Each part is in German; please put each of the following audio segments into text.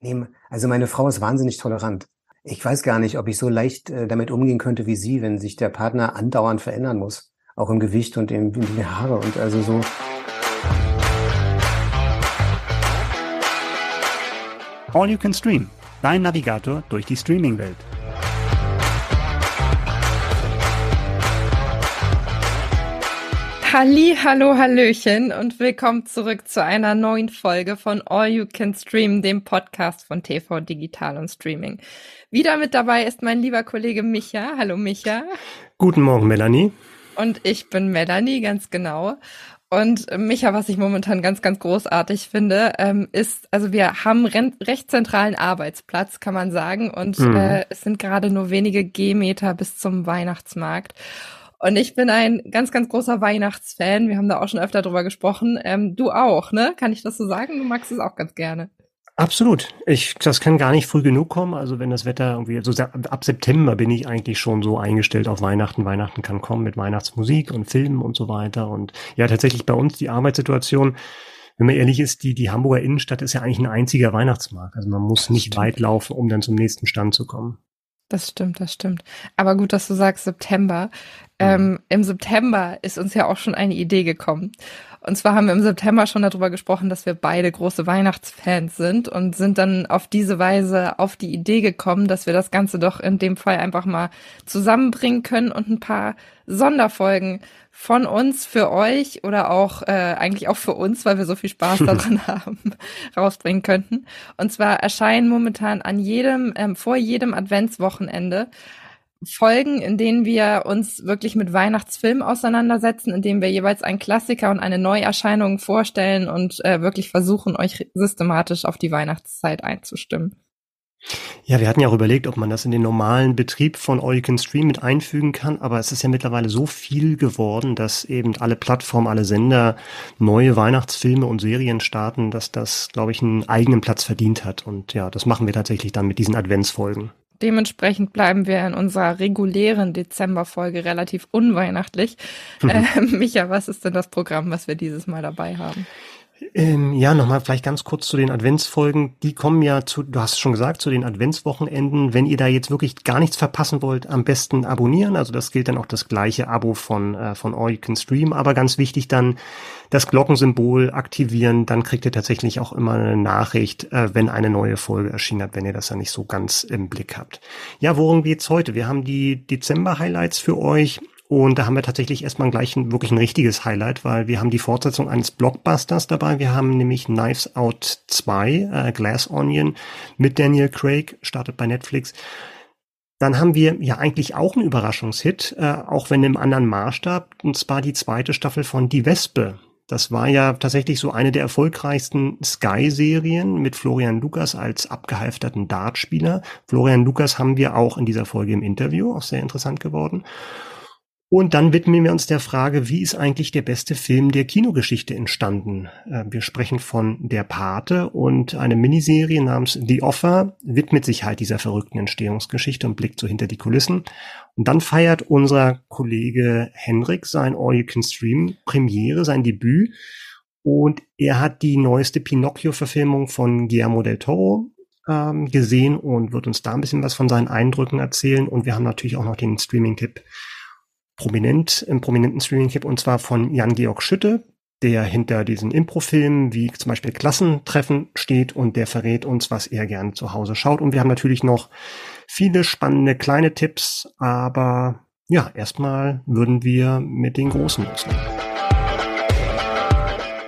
Nee, also meine Frau ist wahnsinnig tolerant. Ich weiß gar nicht, ob ich so leicht äh, damit umgehen könnte wie sie, wenn sich der Partner andauernd verändern muss. Auch im Gewicht und in, in die Haare und also so. All You Can Stream, dein Navigator durch die Streaming-Welt. Halli, hallo, hallöchen und willkommen zurück zu einer neuen Folge von All You Can Stream, dem Podcast von TV Digital und Streaming. Wieder mit dabei ist mein lieber Kollege Micha. Hallo Micha. Guten Morgen, Melanie. Und ich bin Melanie, ganz genau. Und Micha, was ich momentan ganz, ganz großartig finde, ähm, ist, also wir haben recht zentralen Arbeitsplatz, kann man sagen, und mhm. äh, es sind gerade nur wenige Gehmeter bis zum Weihnachtsmarkt. Und ich bin ein ganz, ganz großer Weihnachtsfan. Wir haben da auch schon öfter drüber gesprochen. Ähm, du auch, ne? Kann ich das so sagen? Du magst es auch ganz gerne. Absolut. Ich, das kann gar nicht früh genug kommen. Also wenn das Wetter irgendwie, so ab September bin ich eigentlich schon so eingestellt auf Weihnachten. Weihnachten kann kommen mit Weihnachtsmusik und Filmen und so weiter. Und ja, tatsächlich bei uns die Arbeitssituation, wenn man ehrlich ist, die, die Hamburger Innenstadt ist ja eigentlich ein einziger Weihnachtsmarkt. Also man muss nicht weit laufen, um dann zum nächsten Stand zu kommen. Das stimmt, das stimmt. Aber gut, dass du sagst September. Ähm, mhm. Im September ist uns ja auch schon eine Idee gekommen. Und zwar haben wir im September schon darüber gesprochen, dass wir beide große Weihnachtsfans sind und sind dann auf diese Weise auf die Idee gekommen, dass wir das Ganze doch in dem Fall einfach mal zusammenbringen können und ein paar Sonderfolgen von uns für euch oder auch äh, eigentlich auch für uns, weil wir so viel Spaß daran haben, rausbringen könnten. Und zwar erscheinen momentan an jedem, ähm, vor jedem Adventswochenende Folgen, in denen wir uns wirklich mit Weihnachtsfilmen auseinandersetzen, in denen wir jeweils einen Klassiker und eine Neuerscheinung vorstellen und äh, wirklich versuchen, euch systematisch auf die Weihnachtszeit einzustimmen. Ja, wir hatten ja auch überlegt, ob man das in den normalen Betrieb von All You Can Stream mit einfügen kann, aber es ist ja mittlerweile so viel geworden, dass eben alle Plattformen, alle Sender neue Weihnachtsfilme und Serien starten, dass das, glaube ich, einen eigenen Platz verdient hat. Und ja, das machen wir tatsächlich dann mit diesen Adventsfolgen. Dementsprechend bleiben wir in unserer regulären Dezemberfolge relativ unweihnachtlich. Mhm. Äh, Micha, was ist denn das Programm, was wir dieses Mal dabei haben? Ähm, ja, nochmal vielleicht ganz kurz zu den Adventsfolgen. Die kommen ja zu, du hast es schon gesagt, zu den Adventswochenenden. Wenn ihr da jetzt wirklich gar nichts verpassen wollt, am besten abonnieren. Also das gilt dann auch das gleiche Abo von, äh, von All You Can Stream. Aber ganz wichtig dann das Glockensymbol aktivieren. Dann kriegt ihr tatsächlich auch immer eine Nachricht, äh, wenn eine neue Folge erschienen hat, wenn ihr das ja nicht so ganz im Blick habt. Ja, worum geht's heute? Wir haben die Dezember-Highlights für euch. Und da haben wir tatsächlich erstmal gleich ein, wirklich ein richtiges Highlight, weil wir haben die Fortsetzung eines Blockbusters dabei. Wir haben nämlich Knives Out 2, äh, Glass Onion mit Daniel Craig, startet bei Netflix. Dann haben wir ja eigentlich auch einen Überraschungshit, äh, auch wenn im anderen Maßstab, und zwar die zweite Staffel von Die Wespe. Das war ja tatsächlich so eine der erfolgreichsten Sky-Serien mit Florian Lukas als abgehalfterten Dartspieler. Florian Lukas haben wir auch in dieser Folge im Interview, auch sehr interessant geworden. Und dann widmen wir uns der Frage, wie ist eigentlich der beste Film der Kinogeschichte entstanden? Äh, wir sprechen von Der Pate und eine Miniserie namens The Offer widmet sich halt dieser verrückten Entstehungsgeschichte und blickt so hinter die Kulissen. Und dann feiert unser Kollege Henrik sein All You Can Stream Premiere, sein Debüt. Und er hat die neueste Pinocchio-Verfilmung von Guillermo del Toro ähm, gesehen und wird uns da ein bisschen was von seinen Eindrücken erzählen. Und wir haben natürlich auch noch den Streaming-Tipp prominent im prominenten Streaming-Tipp und zwar von Jan-Georg Schütte, der hinter diesen Impro-Filmen wie zum Beispiel Klassentreffen steht und der verrät uns, was er gerne zu Hause schaut. Und wir haben natürlich noch viele spannende kleine Tipps, aber ja, erstmal würden wir mit den großen loslegen.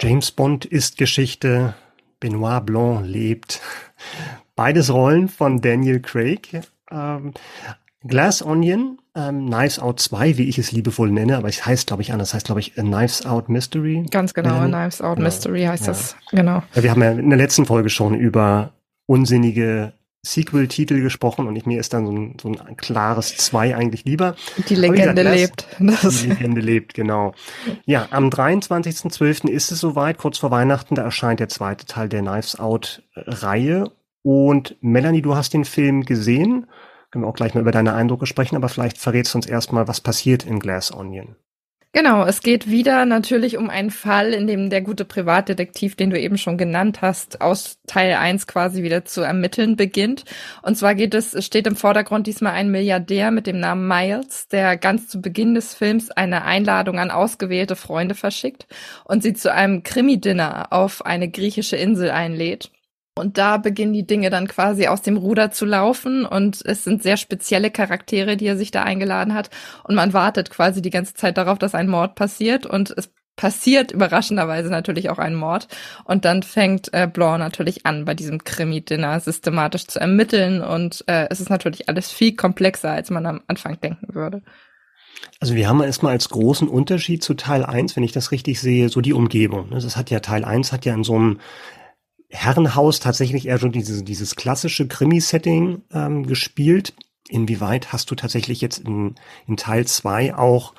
James Bond ist Geschichte, Benoit Blanc lebt. Beides Rollen von Daniel Craig. Ähm, Glass Onion, ähm, Knives Out 2, wie ich es liebevoll nenne, aber es heißt, glaube ich, anders. heißt, glaube ich, A Knives Out Mystery. Ganz genau, A Knives Out genau. Mystery heißt ja. das. Genau. Ja, wir haben ja in der letzten Folge schon über unsinnige Sequel-Titel gesprochen und ich, mir ist dann so ein, so ein klares 2 eigentlich lieber. Die Legende gesagt, lebt. Das die Legende lebt, genau. Ja, am 23.12. ist es soweit, kurz vor Weihnachten, da erscheint der zweite Teil der Knives Out-Reihe. Und Melanie, du hast den Film gesehen können wir auch gleich mal über deine Eindrücke sprechen, aber vielleicht verrätst du uns erstmal, was passiert in Glass Onion. Genau, es geht wieder natürlich um einen Fall, in dem der gute Privatdetektiv, den du eben schon genannt hast, aus Teil 1 quasi wieder zu ermitteln beginnt. Und zwar geht es, steht im Vordergrund diesmal ein Milliardär mit dem Namen Miles, der ganz zu Beginn des Films eine Einladung an ausgewählte Freunde verschickt und sie zu einem Krimi-Dinner auf eine griechische Insel einlädt. Und da beginnen die Dinge dann quasi aus dem Ruder zu laufen und es sind sehr spezielle Charaktere, die er sich da eingeladen hat. Und man wartet quasi die ganze Zeit darauf, dass ein Mord passiert und es passiert überraschenderweise natürlich auch ein Mord. Und dann fängt äh, Blanc natürlich an, bei diesem Krimi-Dinner systematisch zu ermitteln. Und äh, es ist natürlich alles viel komplexer, als man am Anfang denken würde. Also wir haben erstmal als großen Unterschied zu Teil 1, wenn ich das richtig sehe, so die Umgebung. Das hat ja Teil 1 hat ja in so einem Herrenhaus tatsächlich eher schon dieses, dieses klassische Krimi-Setting ähm, gespielt. Inwieweit hast du tatsächlich jetzt in, in Teil zwei auch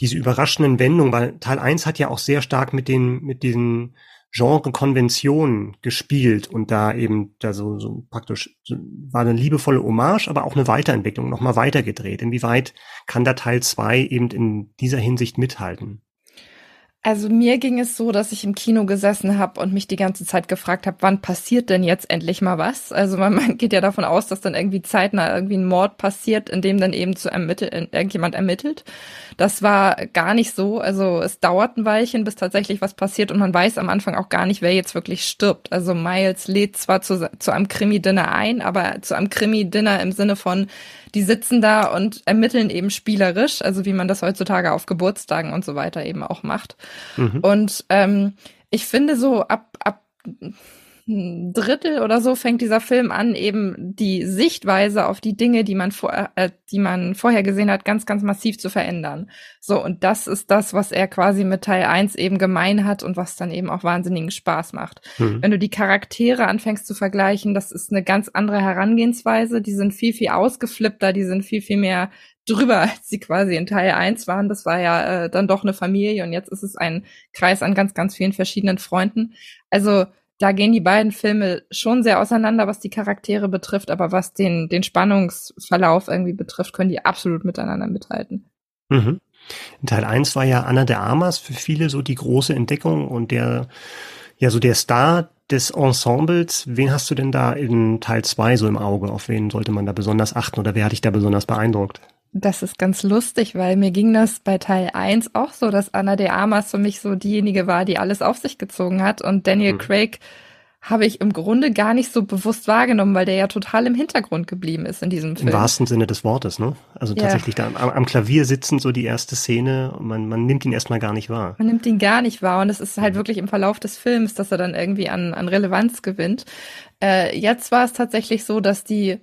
diese überraschenden Wendungen, weil Teil eins hat ja auch sehr stark mit den, mit diesen Genre-Konventionen gespielt und da eben da so, so praktisch so, war eine liebevolle Hommage, aber auch eine Weiterentwicklung, nochmal weitergedreht. Inwieweit kann da Teil zwei eben in dieser Hinsicht mithalten? Also mir ging es so, dass ich im Kino gesessen habe und mich die ganze Zeit gefragt habe, wann passiert denn jetzt endlich mal was? Also man, man, geht ja davon aus, dass dann irgendwie zeitnah irgendwie ein Mord passiert, in dem dann eben zu ermitteln, irgendjemand ermittelt. Das war gar nicht so. Also es dauert ein Weilchen, bis tatsächlich was passiert und man weiß am Anfang auch gar nicht, wer jetzt wirklich stirbt. Also Miles lädt zwar zu, zu einem Krimi-Dinner ein, aber zu einem Krimi-Dinner im Sinne von, die sitzen da und ermitteln eben spielerisch, also wie man das heutzutage auf Geburtstagen und so weiter eben auch macht. Mhm. Und ähm, ich finde so ab, ab Drittel oder so fängt dieser Film an, eben die Sichtweise auf die Dinge, die man vor, äh, die man vorher gesehen hat, ganz, ganz massiv zu verändern. So, und das ist das, was er quasi mit Teil 1 eben gemein hat und was dann eben auch wahnsinnigen Spaß macht. Mhm. Wenn du die Charaktere anfängst zu vergleichen, das ist eine ganz andere Herangehensweise, die sind viel, viel ausgeflippter, die sind viel, viel mehr drüber, als sie quasi in Teil 1 waren. Das war ja äh, dann doch eine Familie und jetzt ist es ein Kreis an ganz, ganz vielen verschiedenen Freunden. Also da gehen die beiden Filme schon sehr auseinander, was die Charaktere betrifft, aber was den, den Spannungsverlauf irgendwie betrifft, können die absolut miteinander mithalten. Mhm. Teil 1 war ja Anna de Armas für viele so die große Entdeckung und der, ja, so der Star des Ensembles. Wen hast du denn da in Teil 2 so im Auge? Auf wen sollte man da besonders achten oder wer hat dich da besonders beeindruckt? Das ist ganz lustig, weil mir ging das bei Teil 1 auch so, dass Anna de Armas für mich so diejenige war, die alles auf sich gezogen hat. Und Daniel mhm. Craig habe ich im Grunde gar nicht so bewusst wahrgenommen, weil der ja total im Hintergrund geblieben ist in diesem Film. Im wahrsten Sinne des Wortes, ne? Also ja. tatsächlich da am, am, Klavier sitzen, so die erste Szene, und man, man nimmt ihn erstmal gar nicht wahr. Man nimmt ihn gar nicht wahr und es ist halt mhm. wirklich im Verlauf des Films, dass er dann irgendwie an, an Relevanz gewinnt. Äh, jetzt war es tatsächlich so, dass die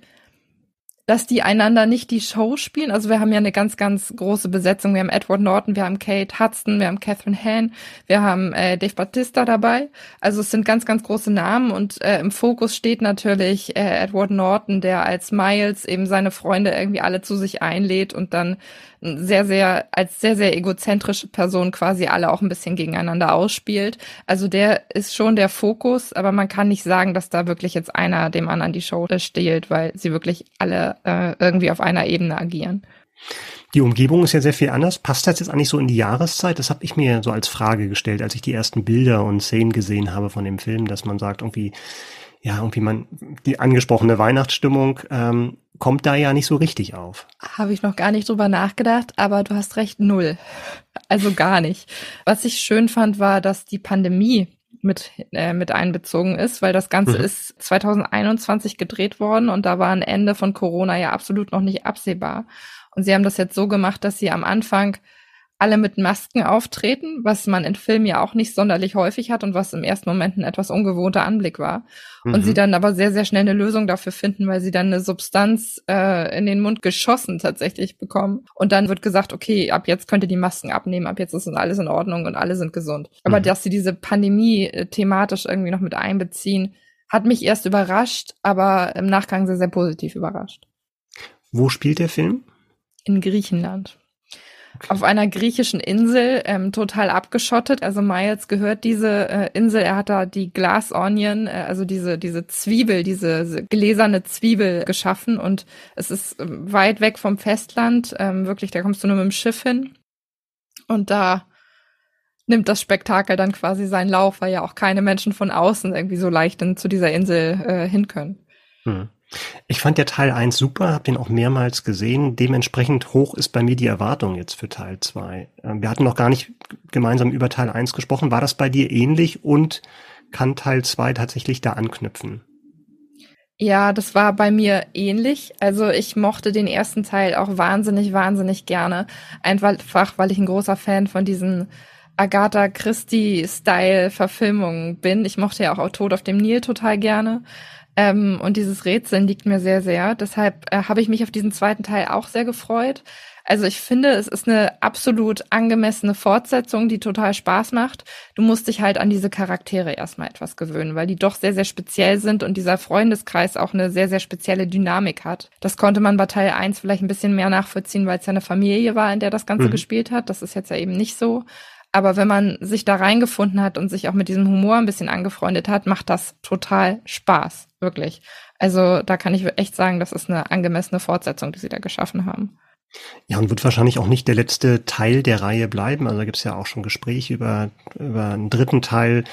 dass die einander nicht die Show spielen. Also wir haben ja eine ganz, ganz große Besetzung. Wir haben Edward Norton, wir haben Kate Hudson, wir haben Catherine Hahn, wir haben äh, Dave Bautista dabei. Also es sind ganz, ganz große Namen und äh, im Fokus steht natürlich äh, Edward Norton, der als Miles eben seine Freunde irgendwie alle zu sich einlädt und dann sehr, sehr, als sehr, sehr egozentrische Person quasi alle auch ein bisschen gegeneinander ausspielt. Also der ist schon der Fokus, aber man kann nicht sagen, dass da wirklich jetzt einer dem anderen die Show stiehlt, weil sie wirklich alle äh, irgendwie auf einer Ebene agieren. Die Umgebung ist ja sehr viel anders. Passt das jetzt eigentlich so in die Jahreszeit? Das habe ich mir so als Frage gestellt, als ich die ersten Bilder und Szenen gesehen habe von dem Film, dass man sagt, irgendwie, ja, irgendwie man, die angesprochene Weihnachtsstimmung ähm, kommt da ja nicht so richtig auf. Habe ich noch gar nicht drüber nachgedacht, aber du hast recht, null. Also gar nicht. Was ich schön fand, war, dass die Pandemie mit, äh, mit einbezogen ist, weil das Ganze mhm. ist 2021 gedreht worden und da war ein Ende von Corona ja absolut noch nicht absehbar. Und sie haben das jetzt so gemacht, dass sie am Anfang alle mit Masken auftreten, was man in Filmen ja auch nicht sonderlich häufig hat und was im ersten Moment ein etwas ungewohnter Anblick war. Mhm. Und sie dann aber sehr, sehr schnell eine Lösung dafür finden, weil sie dann eine Substanz äh, in den Mund geschossen tatsächlich bekommen. Und dann wird gesagt, okay, ab jetzt könnt ihr die Masken abnehmen, ab jetzt ist alles in Ordnung und alle sind gesund. Aber mhm. dass sie diese Pandemie äh, thematisch irgendwie noch mit einbeziehen, hat mich erst überrascht, aber im Nachgang sehr, sehr positiv überrascht. Wo spielt der Film? In Griechenland. Auf einer griechischen Insel, ähm, total abgeschottet. Also Miles gehört diese äh, Insel. Er hat da die Glass Onion, äh, also diese, diese Zwiebel, diese gläserne Zwiebel geschaffen. Und es ist ähm, weit weg vom Festland. Ähm, wirklich, da kommst du nur mit dem Schiff hin. Und da nimmt das Spektakel dann quasi seinen Lauf, weil ja auch keine Menschen von außen irgendwie so leicht in, zu dieser Insel äh, hin können. Hm. Ich fand der Teil 1 super, habe den auch mehrmals gesehen. Dementsprechend hoch ist bei mir die Erwartung jetzt für Teil 2. Ähm, wir hatten noch gar nicht gemeinsam über Teil 1 gesprochen. War das bei dir ähnlich und kann Teil 2 tatsächlich da anknüpfen? Ja, das war bei mir ähnlich. Also ich mochte den ersten Teil auch wahnsinnig, wahnsinnig gerne. Einfach, weil ich ein großer Fan von diesen Agatha Christie-Style-Verfilmungen bin. Ich mochte ja auch Tod auf dem Nil total gerne. Ähm, und dieses Rätseln liegt mir sehr, sehr. Deshalb äh, habe ich mich auf diesen zweiten Teil auch sehr gefreut. Also ich finde, es ist eine absolut angemessene Fortsetzung, die total Spaß macht. Du musst dich halt an diese Charaktere erstmal etwas gewöhnen, weil die doch sehr, sehr speziell sind und dieser Freundeskreis auch eine sehr, sehr spezielle Dynamik hat. Das konnte man bei Teil 1 vielleicht ein bisschen mehr nachvollziehen, weil es ja eine Familie war, in der das Ganze mhm. gespielt hat. Das ist jetzt ja eben nicht so. Aber wenn man sich da reingefunden hat und sich auch mit diesem Humor ein bisschen angefreundet hat, macht das total Spaß. Wirklich. Also da kann ich echt sagen, das ist eine angemessene Fortsetzung, die sie da geschaffen haben. Ja, und wird wahrscheinlich auch nicht der letzte Teil der Reihe bleiben. Also da gibt es ja auch schon Gespräche über, über einen dritten Teil.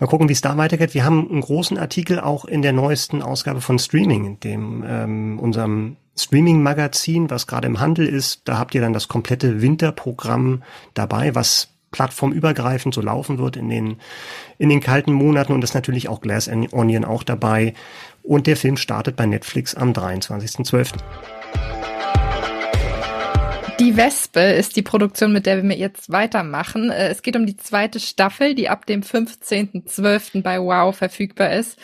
Mal gucken, wie es da weitergeht. Wir haben einen großen Artikel auch in der neuesten Ausgabe von Streaming, dem ähm, unserem Streaming-Magazin, was gerade im Handel ist. Da habt ihr dann das komplette Winterprogramm dabei, was plattformübergreifend so laufen wird in den, in den kalten Monaten und ist natürlich auch Glass Onion auch dabei. Und der Film startet bei Netflix am 23.12. Die Wespe ist die Produktion, mit der wir jetzt weitermachen. Äh, es geht um die zweite Staffel, die ab dem 15.12. bei Wow verfügbar ist.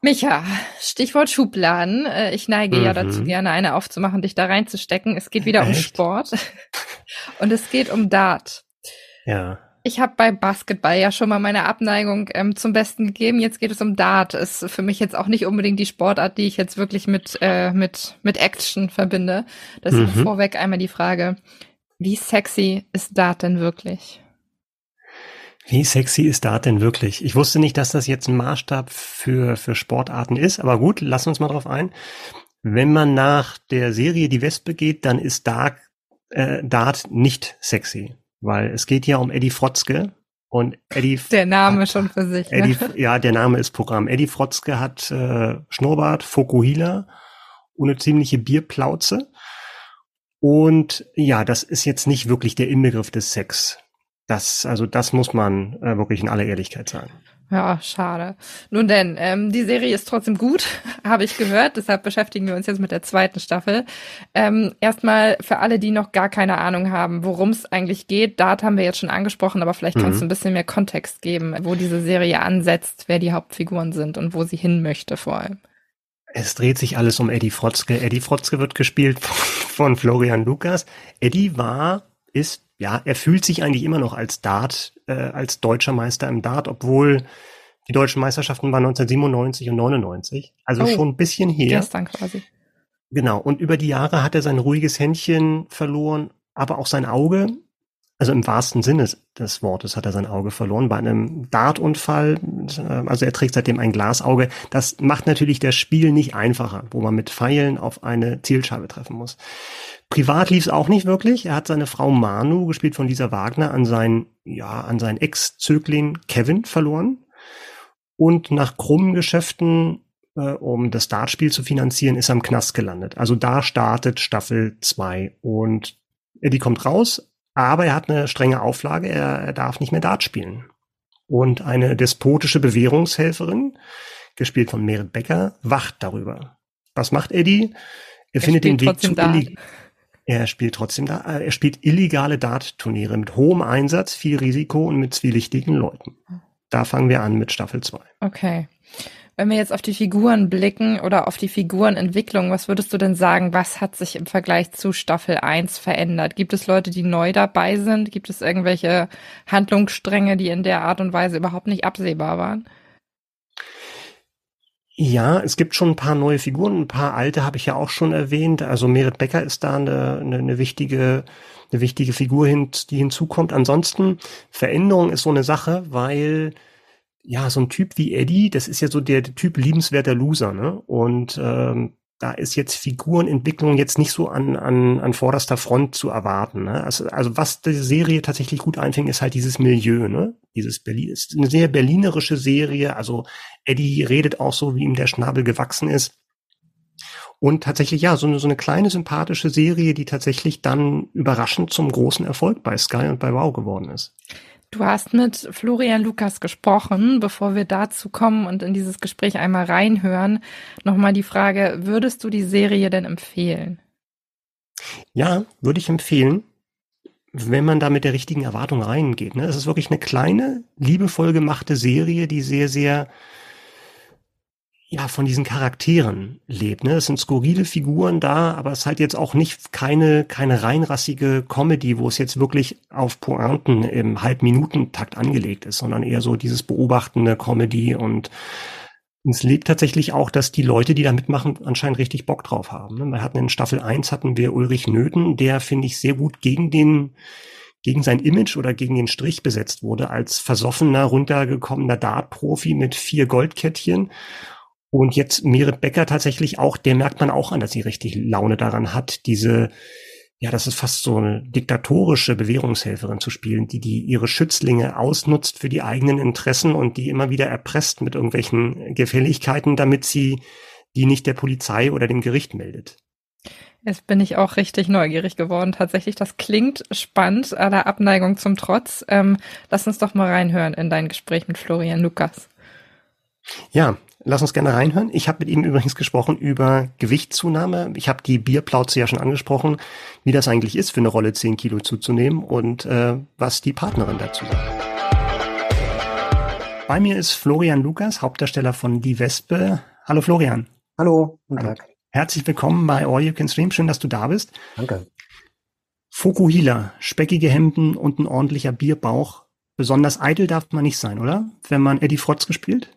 Micha, Stichwort Schubladen. Äh, ich neige mhm. ja dazu, gerne eine aufzumachen, dich da reinzustecken. Es geht wieder Echt? um Sport und es geht um Dart. Ja. Ich habe bei Basketball ja schon mal meine Abneigung ähm, zum Besten gegeben. Jetzt geht es um Dart. Ist für mich jetzt auch nicht unbedingt die Sportart, die ich jetzt wirklich mit äh, mit mit Action verbinde. Das mhm. ist vorweg einmal die Frage: Wie sexy ist Dart denn wirklich? Wie sexy ist Dart denn wirklich? Ich wusste nicht, dass das jetzt ein Maßstab für für Sportarten ist, aber gut, lass uns mal drauf ein. Wenn man nach der Serie Die Wespe geht, dann ist Dart, äh, Dart nicht sexy weil es geht ja um Eddie Frotzke und Eddie. Der Name hat, schon für sich. Ne? Eddie, ja, der Name ist Programm. Eddie Frotzke hat äh, Schnurrbart, Fokuhila und eine ziemliche Bierplauze. Und ja, das ist jetzt nicht wirklich der Inbegriff des Sex. Das, also das muss man äh, wirklich in aller Ehrlichkeit sagen. Ja, schade. Nun denn, ähm, die Serie ist trotzdem gut, habe ich gehört. Deshalb beschäftigen wir uns jetzt mit der zweiten Staffel. Ähm, erstmal für alle, die noch gar keine Ahnung haben, worum es eigentlich geht. Dart haben wir jetzt schon angesprochen, aber vielleicht mhm. kannst du ein bisschen mehr Kontext geben, wo diese Serie ansetzt, wer die Hauptfiguren sind und wo sie hin möchte vor allem. Es dreht sich alles um Eddie Frotzke. Eddie Frotzke wird gespielt von Florian Lukas. Eddie war, ist ja, er fühlt sich eigentlich immer noch als Dart, äh, als deutscher Meister im Dart, obwohl die deutschen Meisterschaften waren 1997 und 99. Also oh, schon ein bisschen her. Gestern quasi. Genau. Und über die Jahre hat er sein ruhiges Händchen verloren, aber auch sein Auge. Also im wahrsten Sinne des Wortes hat er sein Auge verloren bei einem Dartunfall. Also er trägt seitdem ein Glasauge. Das macht natürlich das Spiel nicht einfacher, wo man mit Pfeilen auf eine Zielscheibe treffen muss. Privat lief es auch nicht wirklich. Er hat seine Frau Manu, gespielt von Lisa Wagner, an seinen, ja, an seinen Ex-Zögling Kevin verloren. Und nach krummen Geschäften, äh, um das Dartspiel zu finanzieren, ist er im Knast gelandet. Also da startet Staffel 2 und Eddie kommt raus, aber er hat eine strenge Auflage, er, er darf nicht mehr Dart spielen. Und eine despotische Bewährungshelferin, gespielt von Merit Becker, wacht darüber. Was macht Eddie? Er, er findet den Weg zu Illy. Er spielt trotzdem da, äh, er spielt illegale Dart-Turniere mit hohem Einsatz, viel Risiko und mit zwielichtigen Leuten. Da fangen wir an mit Staffel 2. Okay. Wenn wir jetzt auf die Figuren blicken oder auf die Figurenentwicklung, was würdest du denn sagen, was hat sich im Vergleich zu Staffel 1 verändert? Gibt es Leute, die neu dabei sind? Gibt es irgendwelche Handlungsstränge, die in der Art und Weise überhaupt nicht absehbar waren? Ja, es gibt schon ein paar neue Figuren, ein paar alte habe ich ja auch schon erwähnt. Also Merit Becker ist da eine, eine, eine wichtige, eine wichtige Figur, hin, die hinzukommt. Ansonsten Veränderung ist so eine Sache, weil ja so ein Typ wie Eddie, das ist ja so der, der Typ liebenswerter Loser, ne? Und ähm, da ist jetzt Figurenentwicklung jetzt nicht so an, an, an vorderster Front zu erwarten. Ne? Also, also was die Serie tatsächlich gut einfängt, ist halt dieses Milieu, ne? Dieses Berlin ist eine sehr berlinerische Serie. Also Eddie redet auch so, wie ihm der Schnabel gewachsen ist. Und tatsächlich, ja, so eine, so eine kleine sympathische Serie, die tatsächlich dann überraschend zum großen Erfolg bei Sky und bei Wow geworden ist. Du hast mit Florian Lukas gesprochen. Bevor wir dazu kommen und in dieses Gespräch einmal reinhören, nochmal die Frage, würdest du die Serie denn empfehlen? Ja, würde ich empfehlen, wenn man da mit der richtigen Erwartung reingeht. Ne? Es ist wirklich eine kleine, liebevoll gemachte Serie, die sehr, sehr ja, von diesen Charakteren lebt. Ne? Es sind skurrile Figuren da, aber es ist halt jetzt auch nicht keine, keine reinrassige Comedy, wo es jetzt wirklich auf Pointen im Halbminutentakt angelegt ist, sondern eher so dieses beobachtende Comedy und es lebt tatsächlich auch, dass die Leute, die da mitmachen, anscheinend richtig Bock drauf haben. Ne? Wir hatten in Staffel 1 hatten wir Ulrich Nöten, der, finde ich, sehr gut gegen den, gegen sein Image oder gegen den Strich besetzt wurde, als versoffener, runtergekommener Dart-Profi mit vier Goldkettchen und jetzt Merit Becker tatsächlich auch, der merkt man auch an, dass sie richtig Laune daran hat, diese, ja, das ist fast so eine diktatorische Bewährungshelferin zu spielen, die, die ihre Schützlinge ausnutzt für die eigenen Interessen und die immer wieder erpresst mit irgendwelchen Gefälligkeiten, damit sie die nicht der Polizei oder dem Gericht meldet. Jetzt bin ich auch richtig neugierig geworden. Tatsächlich, das klingt spannend, aller Abneigung zum Trotz. Ähm, lass uns doch mal reinhören in dein Gespräch mit Florian Lukas. Ja, Lass uns gerne reinhören. Ich habe mit ihm übrigens gesprochen über Gewichtszunahme. Ich habe die Bierplauze ja schon angesprochen, wie das eigentlich ist, für eine Rolle 10 Kilo zuzunehmen und äh, was die Partnerin dazu sagt. Bei mir ist Florian Lukas, Hauptdarsteller von Die Wespe. Hallo Florian. Hallo, guten Tag. Herzlich willkommen bei All You Can Stream. Schön, dass du da bist. Danke. Fokuhila, speckige Hemden und ein ordentlicher Bierbauch. Besonders eitel darf man nicht sein, oder? Wenn man Eddie Frotz gespielt?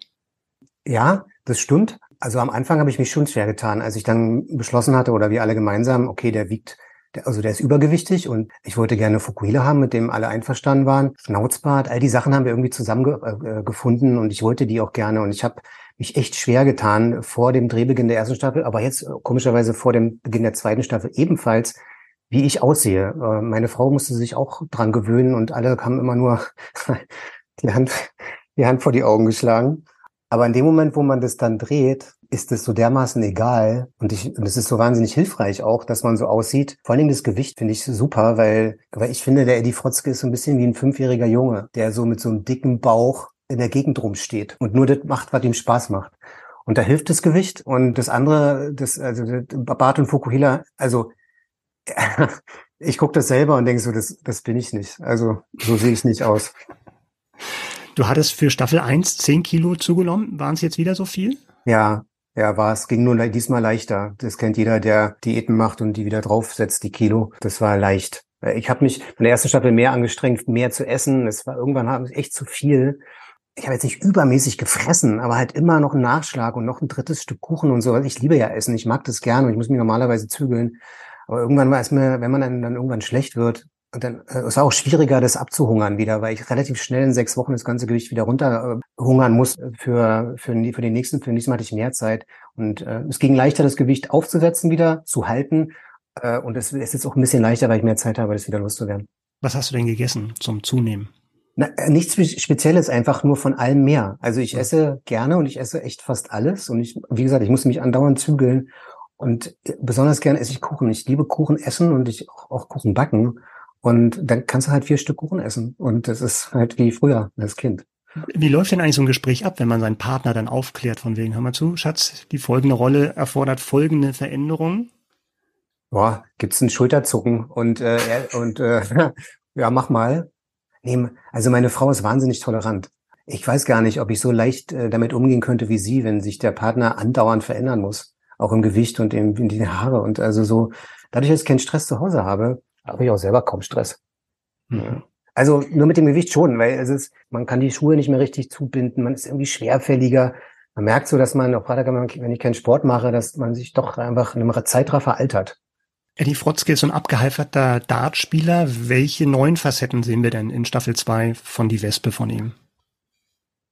Ja, das stimmt. Also am Anfang habe ich mich schon schwer getan, als ich dann beschlossen hatte oder wir alle gemeinsam, okay, der wiegt, der, also der ist übergewichtig und ich wollte gerne Fukuhila haben, mit dem alle einverstanden waren. Schnauzbart, all die Sachen haben wir irgendwie zusammengefunden äh, und ich wollte die auch gerne und ich habe mich echt schwer getan vor dem Drehbeginn der ersten Staffel, aber jetzt äh, komischerweise vor dem Beginn der zweiten Staffel ebenfalls, wie ich aussehe. Äh, meine Frau musste sich auch dran gewöhnen und alle haben immer nur die Hand, die Hand vor die Augen geschlagen. Aber in dem Moment, wo man das dann dreht, ist es so dermaßen egal. Und ich, und es ist so wahnsinnig hilfreich auch, dass man so aussieht. Vor allen Dingen das Gewicht finde ich super, weil, weil ich finde, der Eddie Frotzke ist so ein bisschen wie ein fünfjähriger Junge, der so mit so einem dicken Bauch in der Gegend rumsteht und nur das macht, was ihm Spaß macht. Und da hilft das Gewicht. Und das andere, das, also Bart und Fukuhila, also ich gucke das selber und denke so, das, das bin ich nicht. Also so sehe ich nicht aus. Du hattest für Staffel 1 10 Kilo zugenommen. Waren es jetzt wieder so viel? Ja, ja, war es. Ging nur diesmal leichter. Das kennt jeder, der Diäten macht und die wieder draufsetzt, die Kilo. Das war leicht. Ich habe mich von der ersten Staffel mehr angestrengt, mehr zu essen. Es war irgendwann habe ich echt zu viel. Ich habe jetzt nicht übermäßig gefressen, aber halt immer noch einen Nachschlag und noch ein drittes Stück Kuchen und so. Ich liebe ja Essen, ich mag das gerne und ich muss mich normalerweise zügeln. Aber irgendwann war es mir, wenn man dann, irgendwann schlecht wird, dann äh, ist auch schwieriger, das abzuhungern wieder, weil ich relativ schnell in sechs Wochen das ganze Gewicht wieder runterhungern äh, muss. Für, für, für den nächsten, für den nächsten Mal hatte ich mehr Zeit. Und äh, es ging leichter, das Gewicht aufzusetzen wieder, zu halten. Äh, und es ist jetzt auch ein bisschen leichter, weil ich mehr Zeit habe, das wieder loszuwerden. Was hast du denn gegessen zum Zunehmen? Na, äh, nichts Spezielles, einfach nur von allem mehr. Also ich esse gerne und ich esse echt fast alles. Und ich, wie gesagt, ich muss mich andauernd zügeln. Und besonders gerne esse ich Kuchen. Ich liebe Kuchen essen und ich auch, auch Kuchen backen. Und dann kannst du halt vier Stück Kuchen essen. Und das ist halt wie früher als Kind. Wie läuft denn eigentlich so ein Gespräch ab, wenn man seinen Partner dann aufklärt von wegen, hör mal zu, Schatz, die folgende Rolle erfordert folgende Veränderungen? Boah, gibt's ein Schulterzucken und, äh, und äh, ja, mach mal. Nee, also meine Frau ist wahnsinnig tolerant. Ich weiß gar nicht, ob ich so leicht äh, damit umgehen könnte wie sie, wenn sich der Partner andauernd verändern muss. Auch im Gewicht und im, in die Haare. Und also so, dadurch, dass ich keinen Stress zu Hause habe, habe ich auch selber kaum Stress. Mhm. Also nur mit dem Gewicht schon, weil es ist, man kann die Schuhe nicht mehr richtig zubinden, man ist irgendwie schwerfälliger. Man merkt so, dass man, auch gerade wenn ich keinen Sport mache, dass man sich doch einfach in einem Zeitraffer altert. Eddie Frotzke ist so ein abgehalferter Dartspieler. Welche neuen Facetten sehen wir denn in Staffel 2 von Die Wespe von ihm?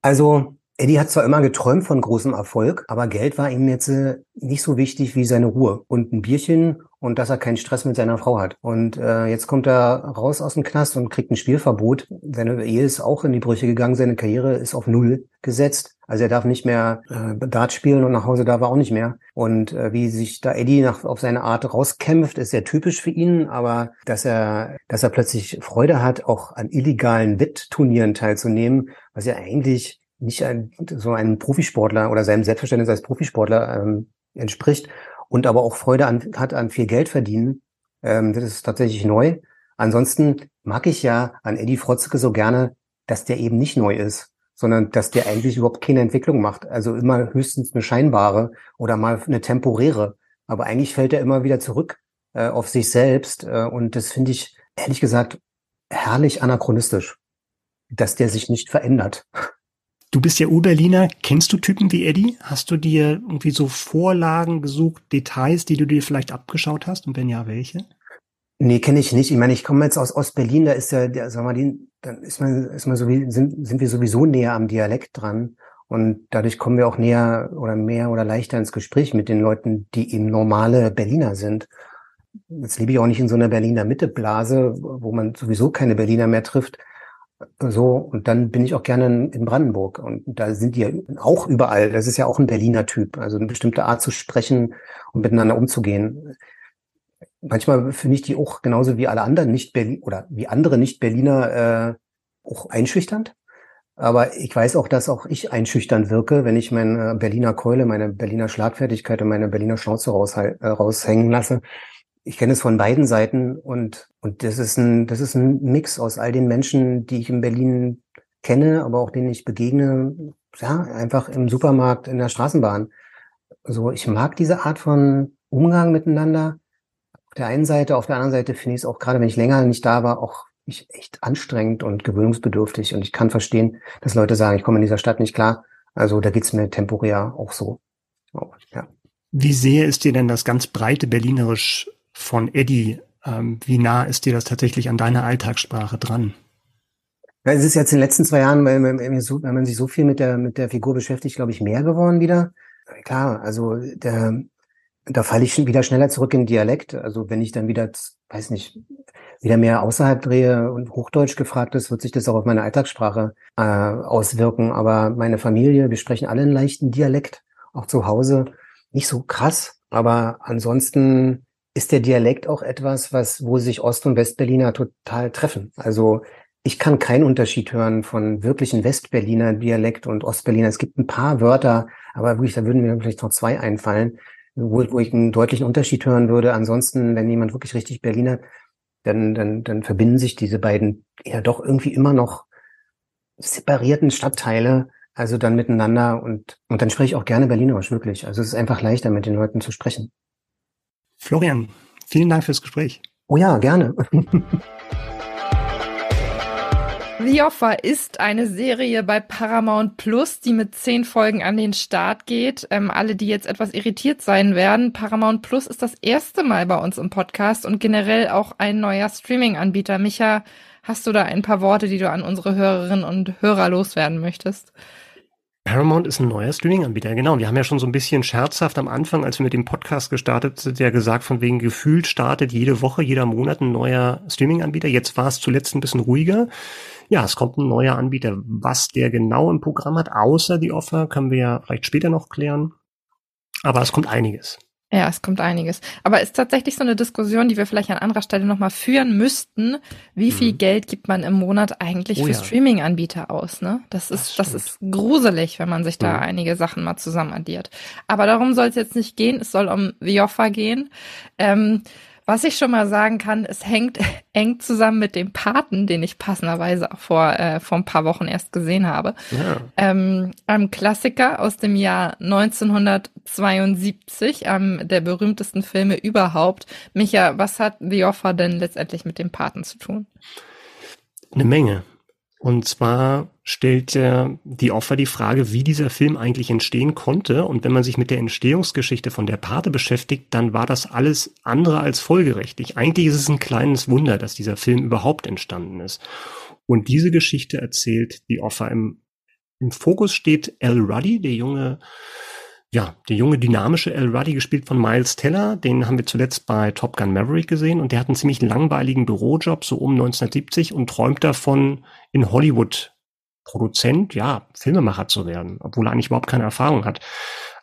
Also Eddie hat zwar immer geträumt von großem Erfolg, aber Geld war ihm jetzt äh, nicht so wichtig wie seine Ruhe und ein Bierchen und dass er keinen Stress mit seiner Frau hat. Und äh, jetzt kommt er raus aus dem Knast und kriegt ein Spielverbot. Seine Ehe ist auch in die Brüche gegangen, seine Karriere ist auf Null gesetzt. Also er darf nicht mehr äh, Dart spielen und nach Hause darf er auch nicht mehr. Und äh, wie sich da Eddie nach, auf seine Art rauskämpft, ist sehr typisch für ihn. Aber dass er, dass er plötzlich Freude hat, auch an illegalen Wettturnieren teilzunehmen, was ja eigentlich nicht ein, so ein Profisportler oder seinem Selbstverständnis als Profisportler ähm, entspricht und aber auch Freude an, hat an viel Geld verdienen. Ähm, das ist tatsächlich neu. Ansonsten mag ich ja an Eddie Frotzke so gerne, dass der eben nicht neu ist, sondern dass der eigentlich überhaupt keine Entwicklung macht. Also immer höchstens eine scheinbare oder mal eine temporäre. Aber eigentlich fällt er immer wieder zurück äh, auf sich selbst. Äh, und das finde ich ehrlich gesagt herrlich anachronistisch, dass der sich nicht verändert. Du bist ja Ur-Berliner. Kennst du Typen wie Eddie? Hast du dir irgendwie so Vorlagen gesucht, Details, die du dir vielleicht abgeschaut hast? Und wenn ja, welche? Nee, kenne ich nicht. Ich meine, ich komme jetzt aus Ostberlin, da ist ja, der, sag mal, die, dann ist man, ist man so sind, sind wir sowieso näher am Dialekt dran. Und dadurch kommen wir auch näher oder mehr oder leichter ins Gespräch mit den Leuten, die eben normale Berliner sind. Jetzt lebe ich auch nicht in so einer Berliner Mitteblase, wo man sowieso keine Berliner mehr trifft. So, und dann bin ich auch gerne in Brandenburg. Und da sind die ja auch überall. Das ist ja auch ein Berliner Typ. Also eine bestimmte Art zu sprechen und miteinander umzugehen. Manchmal finde ich die auch genauso wie alle anderen nicht Berlin oder wie andere Nicht-Berliner äh, auch einschüchternd. Aber ich weiß auch, dass auch ich einschüchternd wirke, wenn ich meine Berliner Keule, meine Berliner Schlagfertigkeit und meine Berliner Schnauze äh, raushängen lasse ich kenne es von beiden Seiten und, und das ist ein, das ist ein Mix aus all den Menschen, die ich in Berlin kenne, aber auch denen ich begegne, ja, einfach im Supermarkt, in der Straßenbahn. So, ich mag diese Art von Umgang miteinander. Auf der einen Seite, auf der anderen Seite finde ich es auch gerade, wenn ich länger nicht da war, auch ich echt anstrengend und gewöhnungsbedürftig. Und ich kann verstehen, dass Leute sagen, ich komme in dieser Stadt nicht klar. Also da geht's mir temporär auch so. Oh, ja. Wie sehr ist dir denn das ganz breite Berlinerisch von Eddie. Ähm, wie nah ist dir das tatsächlich an deiner Alltagssprache dran? Ja, es ist jetzt in den letzten zwei Jahren, weil man, wenn man sich so viel mit der, mit der Figur beschäftigt, glaube ich, mehr geworden wieder. Klar, also der, da falle ich wieder schneller zurück in Dialekt. Also wenn ich dann wieder, weiß nicht, wieder mehr außerhalb drehe und Hochdeutsch gefragt ist, wird sich das auch auf meine Alltagssprache äh, auswirken. Aber meine Familie, wir sprechen alle einen leichten Dialekt, auch zu Hause. Nicht so krass, aber ansonsten ist der Dialekt auch etwas, was, wo sich Ost- und Westberliner total treffen. Also ich kann keinen Unterschied hören von wirklichen Westberliner Dialekt und Ostberliner. Es gibt ein paar Wörter, aber wirklich, da würden mir vielleicht noch zwei einfallen, wo, wo ich einen deutlichen Unterschied hören würde. Ansonsten, wenn jemand wirklich richtig Berliner, dann, dann, dann verbinden sich diese beiden ja doch irgendwie immer noch separierten Stadtteile, also dann miteinander und, und dann spreche ich auch gerne Berlinerisch, wirklich. Also es ist einfach leichter, mit den Leuten zu sprechen. Florian, vielen Dank fürs Gespräch. Oh ja, gerne. The Offer ist eine Serie bei Paramount Plus, die mit zehn Folgen an den Start geht. Ähm, alle, die jetzt etwas irritiert sein werden, Paramount Plus ist das erste Mal bei uns im Podcast und generell auch ein neuer Streaming-Anbieter. Micha, hast du da ein paar Worte, die du an unsere Hörerinnen und Hörer loswerden möchtest? Paramount ist ein neuer Streaming-Anbieter, genau. Wir haben ja schon so ein bisschen scherzhaft am Anfang, als wir mit dem Podcast gestartet sind, ja gesagt, von wegen gefühlt startet jede Woche, jeder Monat ein neuer Streaming-Anbieter. Jetzt war es zuletzt ein bisschen ruhiger. Ja, es kommt ein neuer Anbieter. Was der genau im Programm hat, außer die Offer, können wir ja vielleicht später noch klären. Aber es kommt einiges. Ja, es kommt einiges. Aber es ist tatsächlich so eine Diskussion, die wir vielleicht an anderer Stelle nochmal führen müssten. Wie viel mhm. Geld gibt man im Monat eigentlich oh, für ja. Streaming-Anbieter aus? Ne? Das, ist, das, das ist gruselig, wenn man sich da mhm. einige Sachen mal zusammen addiert. Aber darum soll es jetzt nicht gehen. Es soll um The Offer gehen. Ähm, was ich schon mal sagen kann, es hängt eng zusammen mit dem Paten, den ich passenderweise auch vor, äh, vor ein paar Wochen erst gesehen habe. Ja. Ähm, einem Klassiker aus dem Jahr 1972, einem der berühmtesten Filme überhaupt. Micha, was hat The Offer denn letztendlich mit dem Paten zu tun? Eine Menge. Und zwar stellt er die Offer die Frage, wie dieser Film eigentlich entstehen konnte. Und wenn man sich mit der Entstehungsgeschichte von der Pate beschäftigt, dann war das alles andere als folgerechtig. Eigentlich ist es ein kleines Wunder, dass dieser Film überhaupt entstanden ist. Und diese Geschichte erzählt die Offer im, im Fokus steht Al Ruddy, der junge ja, der junge, dynamische El Ruddy, gespielt von Miles Teller, den haben wir zuletzt bei Top Gun Maverick gesehen und der hat einen ziemlich langweiligen Bürojob, so um 1970 und träumt davon, in Hollywood Produzent, ja, Filmemacher zu werden, obwohl er eigentlich überhaupt keine Erfahrung hat.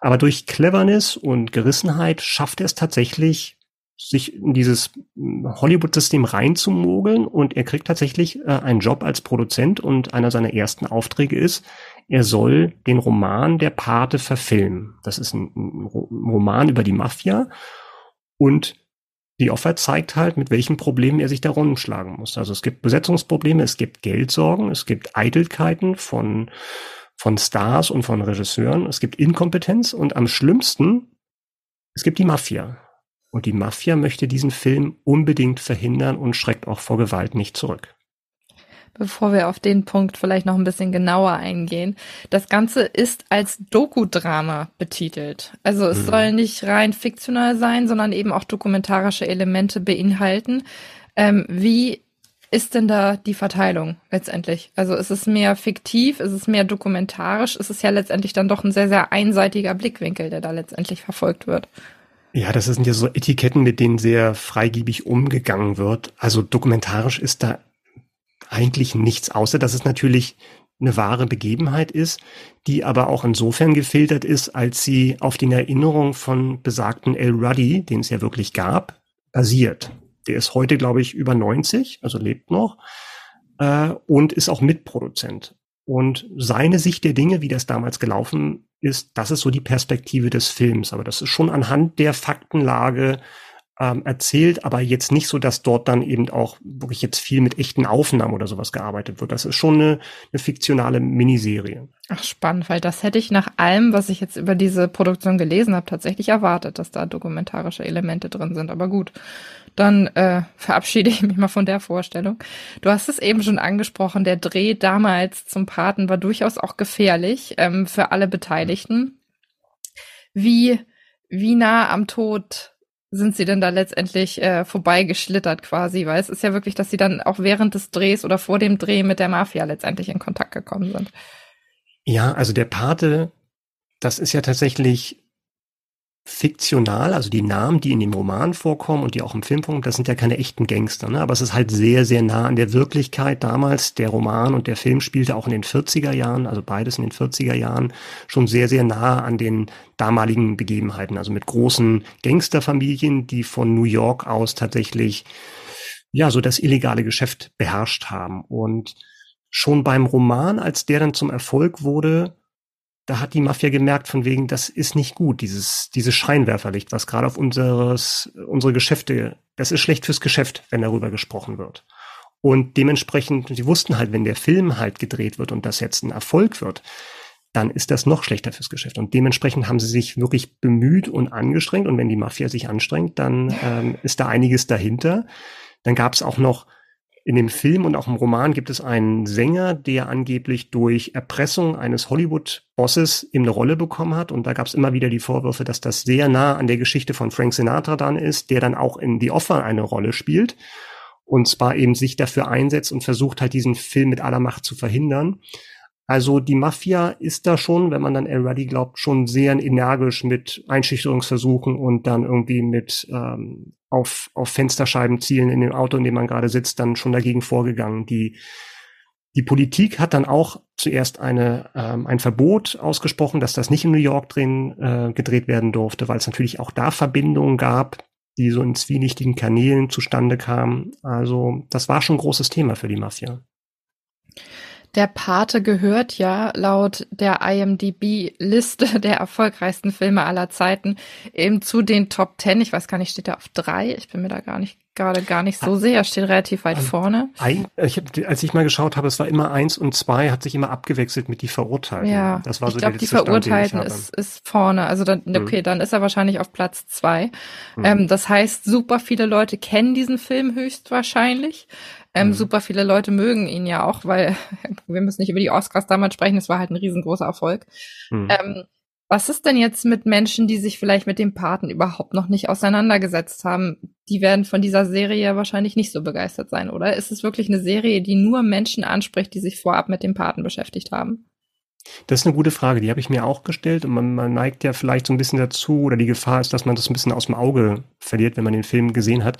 Aber durch Cleverness und Gerissenheit schafft er es tatsächlich, sich in dieses Hollywood-System reinzumogeln und er kriegt tatsächlich äh, einen Job als Produzent und einer seiner ersten Aufträge ist, er soll den Roman Der Pate verfilmen. Das ist ein, ein Roman über die Mafia und die Offer zeigt halt, mit welchen Problemen er sich da rumschlagen muss. Also es gibt Besetzungsprobleme, es gibt Geldsorgen, es gibt Eitelkeiten von, von Stars und von Regisseuren, es gibt Inkompetenz und am schlimmsten, es gibt die Mafia. Und die Mafia möchte diesen Film unbedingt verhindern und schreckt auch vor Gewalt nicht zurück bevor wir auf den Punkt vielleicht noch ein bisschen genauer eingehen. Das Ganze ist als Doku-Drama betitelt. Also es mhm. soll nicht rein fiktional sein, sondern eben auch dokumentarische Elemente beinhalten. Ähm, wie ist denn da die Verteilung letztendlich? Also ist es mehr fiktiv, ist es mehr dokumentarisch? Ist es ja letztendlich dann doch ein sehr, sehr einseitiger Blickwinkel, der da letztendlich verfolgt wird? Ja, das sind ja so Etiketten, mit denen sehr freigiebig umgegangen wird. Also dokumentarisch ist da eigentlich nichts, außer dass es natürlich eine wahre Begebenheit ist, die aber auch insofern gefiltert ist, als sie auf den Erinnerungen von besagten El Ruddy, den es ja wirklich gab, basiert. Der ist heute, glaube ich, über 90, also lebt noch, äh, und ist auch Mitproduzent. Und seine Sicht der Dinge, wie das damals gelaufen ist, das ist so die Perspektive des Films. Aber das ist schon anhand der Faktenlage ähm, erzählt, aber jetzt nicht so, dass dort dann eben auch wirklich jetzt viel mit echten Aufnahmen oder sowas gearbeitet wird. Das ist schon eine, eine fiktionale Miniserie. Ach, spannend, weil das hätte ich nach allem, was ich jetzt über diese Produktion gelesen habe, tatsächlich erwartet, dass da dokumentarische Elemente drin sind. Aber gut, dann äh, verabschiede ich mich mal von der Vorstellung. Du hast es eben schon angesprochen, der Dreh damals zum Paten war durchaus auch gefährlich ähm, für alle Beteiligten. Wie, wie nah am Tod sind sie denn da letztendlich äh, vorbeigeschlittert quasi? Weil es ist ja wirklich, dass sie dann auch während des Drehs oder vor dem Dreh mit der Mafia letztendlich in Kontakt gekommen sind. Ja, also der Pate, das ist ja tatsächlich fiktional, also die Namen, die in dem Roman vorkommen und die auch im Film vorkommen, das sind ja keine echten Gangster, ne? aber es ist halt sehr, sehr nah an der Wirklichkeit damals. Der Roman und der Film spielte auch in den 40er Jahren, also beides in den 40er Jahren, schon sehr, sehr nah an den damaligen Begebenheiten, also mit großen Gangsterfamilien, die von New York aus tatsächlich ja so das illegale Geschäft beherrscht haben. Und schon beim Roman, als der dann zum Erfolg wurde, da hat die Mafia gemerkt, von wegen, das ist nicht gut, dieses, dieses Scheinwerferlicht, was gerade auf unseres, unsere Geschäfte, das ist schlecht fürs Geschäft, wenn darüber gesprochen wird. Und dementsprechend, sie wussten halt, wenn der Film halt gedreht wird und das jetzt ein Erfolg wird, dann ist das noch schlechter fürs Geschäft. Und dementsprechend haben sie sich wirklich bemüht und angestrengt. Und wenn die Mafia sich anstrengt, dann ähm, ist da einiges dahinter. Dann gab es auch noch in dem Film und auch im Roman gibt es einen Sänger, der angeblich durch Erpressung eines Hollywood-Bosses eben eine Rolle bekommen hat. Und da gab es immer wieder die Vorwürfe, dass das sehr nah an der Geschichte von Frank Sinatra dann ist, der dann auch in The Offer eine Rolle spielt. Und zwar eben sich dafür einsetzt und versucht halt diesen Film mit aller Macht zu verhindern. Also die Mafia ist da schon, wenn man dann El Ruddy glaubt, schon sehr energisch mit Einschüchterungsversuchen und dann irgendwie mit ähm, auf, auf Fensterscheiben zielen in dem Auto, in dem man gerade sitzt, dann schon dagegen vorgegangen. Die, die Politik hat dann auch zuerst eine, ähm, ein Verbot ausgesprochen, dass das nicht in New York drin äh, gedreht werden durfte, weil es natürlich auch da Verbindungen gab, die so in zwielichtigen Kanälen zustande kamen. Also das war schon ein großes Thema für die Mafia. Der Pate gehört ja laut der IMDb-Liste der erfolgreichsten Filme aller Zeiten eben zu den Top Ten. Ich weiß gar nicht, steht er auf drei? Ich bin mir da gar nicht gerade gar nicht so sehr. Steht relativ weit vorne. Ein, ich hab, als ich mal geschaut habe, es war immer eins und zwei, hat sich immer abgewechselt mit die Verurteilten. Ja, das war so ich glaube, die Verurteilten ist, ist vorne. Also dann, hm. okay, hm. dann ist er wahrscheinlich auf Platz zwei. Hm. Ähm, das heißt, super viele Leute kennen diesen Film höchstwahrscheinlich. Ähm, mhm. Super viele Leute mögen ihn ja auch, weil wir müssen nicht über die Oscars damals sprechen, es war halt ein riesengroßer Erfolg. Mhm. Ähm, was ist denn jetzt mit Menschen, die sich vielleicht mit dem Paten überhaupt noch nicht auseinandergesetzt haben? Die werden von dieser Serie wahrscheinlich nicht so begeistert sein, oder? Ist es wirklich eine Serie, die nur Menschen anspricht, die sich vorab mit dem Paten beschäftigt haben? Das ist eine gute Frage, die habe ich mir auch gestellt und man, man neigt ja vielleicht so ein bisschen dazu oder die Gefahr ist, dass man das ein bisschen aus dem Auge verliert, wenn man den Film gesehen hat.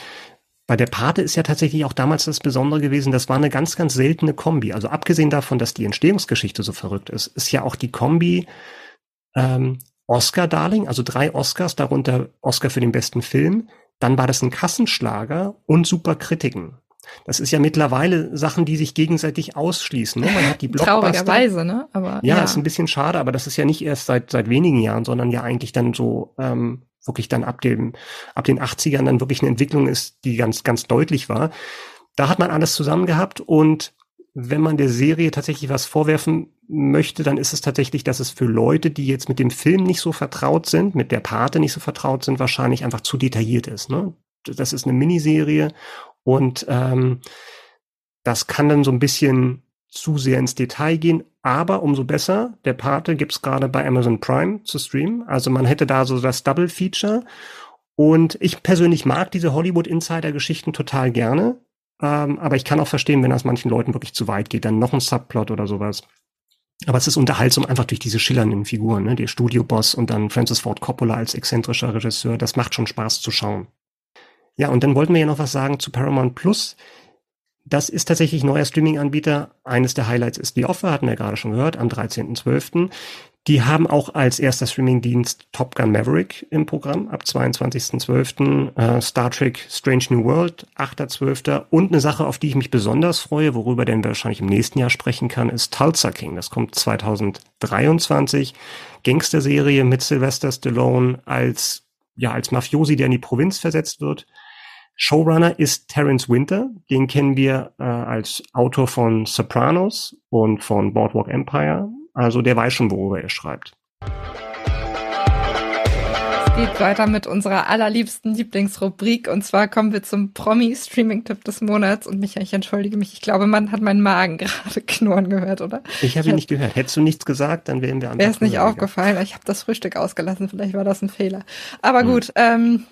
Bei der Pate ist ja tatsächlich auch damals das Besondere gewesen, das war eine ganz, ganz seltene Kombi. Also abgesehen davon, dass die Entstehungsgeschichte so verrückt ist, ist ja auch die Kombi ähm, Oscar-Darling, also drei Oscars, darunter Oscar für den besten Film. Dann war das ein Kassenschlager und super Kritiken. Das ist ja mittlerweile Sachen, die sich gegenseitig ausschließen. Ne? Man hat die Blockbuster. Traurigerweise, ne? Aber ja, ja, ist ein bisschen schade, aber das ist ja nicht erst seit seit wenigen Jahren, sondern ja eigentlich dann so ähm, wirklich dann ab dem ab den 80ern dann wirklich eine Entwicklung ist, die ganz ganz deutlich war. Da hat man alles zusammen gehabt und wenn man der Serie tatsächlich was vorwerfen möchte, dann ist es tatsächlich, dass es für Leute, die jetzt mit dem Film nicht so vertraut sind, mit der Pate nicht so vertraut sind, wahrscheinlich einfach zu detailliert ist. Ne? Das ist eine Miniserie und ähm, das kann dann so ein bisschen zu sehr ins Detail gehen, aber umso besser. Der Pate gibt's gerade bei Amazon Prime zu streamen. Also man hätte da so das Double Feature. Und ich persönlich mag diese Hollywood Insider Geschichten total gerne. Ähm, aber ich kann auch verstehen, wenn das manchen Leuten wirklich zu weit geht, dann noch ein Subplot oder sowas. Aber es ist unterhaltsam einfach durch diese schillernden Figuren, ne? Der Studioboss und dann Francis Ford Coppola als exzentrischer Regisseur. Das macht schon Spaß zu schauen. Ja, und dann wollten wir ja noch was sagen zu Paramount Plus. Das ist tatsächlich neuer Streaming-Anbieter. Eines der Highlights ist The Offer, hatten wir gerade schon gehört, am 13.12. Die haben auch als erster Streaming-Dienst Top Gun Maverick im Programm ab 22.12. Äh, Star Trek Strange New World, 8.12. Und eine Sache, auf die ich mich besonders freue, worüber denn wahrscheinlich im nächsten Jahr sprechen kann, ist Tulsa King. Das kommt 2023. Gangster-Serie mit Sylvester Stallone als, ja, als Mafiosi, der in die Provinz versetzt wird. Showrunner ist Terence Winter. Den kennen wir äh, als Autor von Sopranos und von Boardwalk Empire. Also der weiß schon, worüber er schreibt. Es geht weiter mit unserer allerliebsten Lieblingsrubrik und zwar kommen wir zum Promi-Streaming-Tipp des Monats und Michael, ich entschuldige mich, ich glaube, man hat meinen Magen gerade knurren gehört, oder? Ich habe ihn nicht gehört. Hättest du nichts gesagt, dann wären wir am Wäre es nicht aufgefallen, ich habe das Frühstück ausgelassen, vielleicht war das ein Fehler. Aber hm. gut, ähm,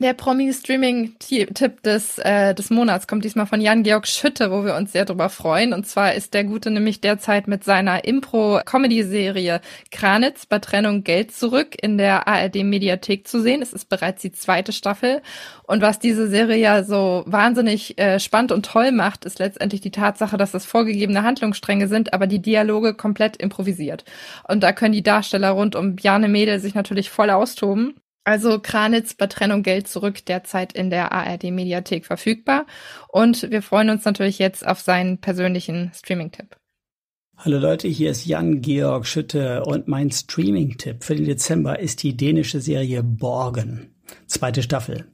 der Promi-Streaming-Tipp des, äh, des Monats kommt diesmal von Jan-Georg Schütte, wo wir uns sehr drüber freuen. Und zwar ist der Gute nämlich derzeit mit seiner Impro-Comedy-Serie Kranitz bei Trennung Geld zurück in der ARD-Mediathek zu sehen. Es ist bereits die zweite Staffel. Und was diese Serie ja so wahnsinnig äh, spannend und toll macht, ist letztendlich die Tatsache, dass es vorgegebene Handlungsstränge sind, aber die Dialoge komplett improvisiert. Und da können die Darsteller rund um Bjarne Mädel sich natürlich voll austoben. Also Kranitz bei Trennung Geld zurück derzeit in der ARD Mediathek verfügbar. Und wir freuen uns natürlich jetzt auf seinen persönlichen Streaming-Tipp. Hallo Leute, hier ist Jan-Georg Schütte und mein Streaming-Tipp für den Dezember ist die dänische Serie Borgen. Zweite Staffel.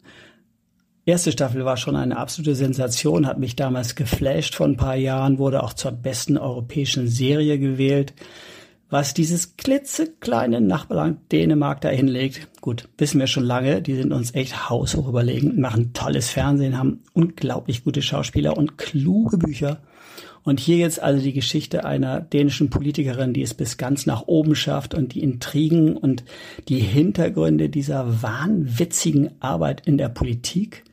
Erste Staffel war schon eine absolute Sensation, hat mich damals geflasht vor ein paar Jahren, wurde auch zur besten europäischen Serie gewählt was dieses klitzekleine Nachbarland Dänemark da hinlegt. Gut, wissen wir schon lange, die sind uns echt haushoch überlegen, machen tolles Fernsehen, haben unglaublich gute Schauspieler und kluge Bücher. Und hier jetzt also die Geschichte einer dänischen Politikerin, die es bis ganz nach oben schafft und die Intrigen und die Hintergründe dieser wahnwitzigen Arbeit in der Politik.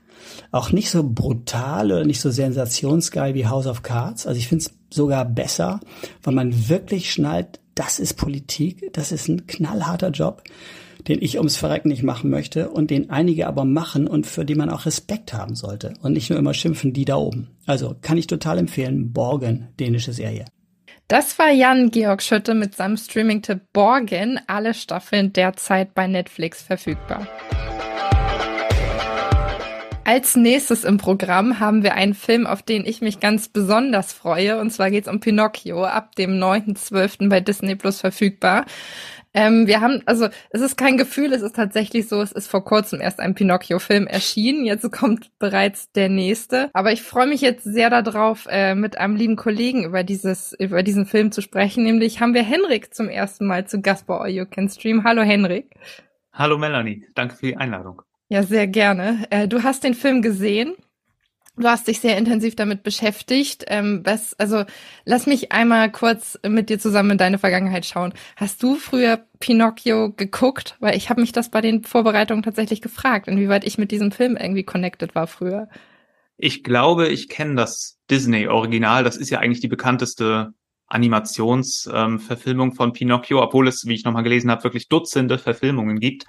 Auch nicht so brutal oder nicht so sensationsgeil wie House of Cards. Also ich finde es sogar besser, weil man wirklich schnallt, das ist Politik, das ist ein knallharter Job, den ich ums Verrecken nicht machen möchte und den einige aber machen und für die man auch Respekt haben sollte und nicht nur immer schimpfen, die da oben. Also kann ich total empfehlen, Borgen, dänische Serie. Das war Jan Georg Schütte mit seinem Streaming-Tipp Borgen, alle Staffeln derzeit bei Netflix verfügbar. Als nächstes im Programm haben wir einen Film, auf den ich mich ganz besonders freue. Und zwar geht es um Pinocchio, ab dem 9.12. bei Disney Plus verfügbar. Ähm, wir haben, also es ist kein Gefühl, es ist tatsächlich so, es ist vor kurzem erst ein Pinocchio-Film erschienen. Jetzt kommt bereits der nächste. Aber ich freue mich jetzt sehr darauf, äh, mit einem lieben Kollegen über dieses, über diesen Film zu sprechen. Nämlich haben wir Henrik zum ersten Mal zu Gast bei All You Can Stream. Hallo Henrik. Hallo Melanie, danke für die Einladung. Ja, sehr gerne. Äh, du hast den Film gesehen. Du hast dich sehr intensiv damit beschäftigt. Ähm, was, also lass mich einmal kurz mit dir zusammen in deine Vergangenheit schauen. Hast du früher Pinocchio geguckt? Weil ich habe mich das bei den Vorbereitungen tatsächlich gefragt, inwieweit ich mit diesem Film irgendwie connected war früher. Ich glaube, ich kenne das Disney-Original. Das ist ja eigentlich die bekannteste Animationsverfilmung ähm, von Pinocchio, obwohl es, wie ich nochmal gelesen habe, wirklich Dutzende Verfilmungen gibt.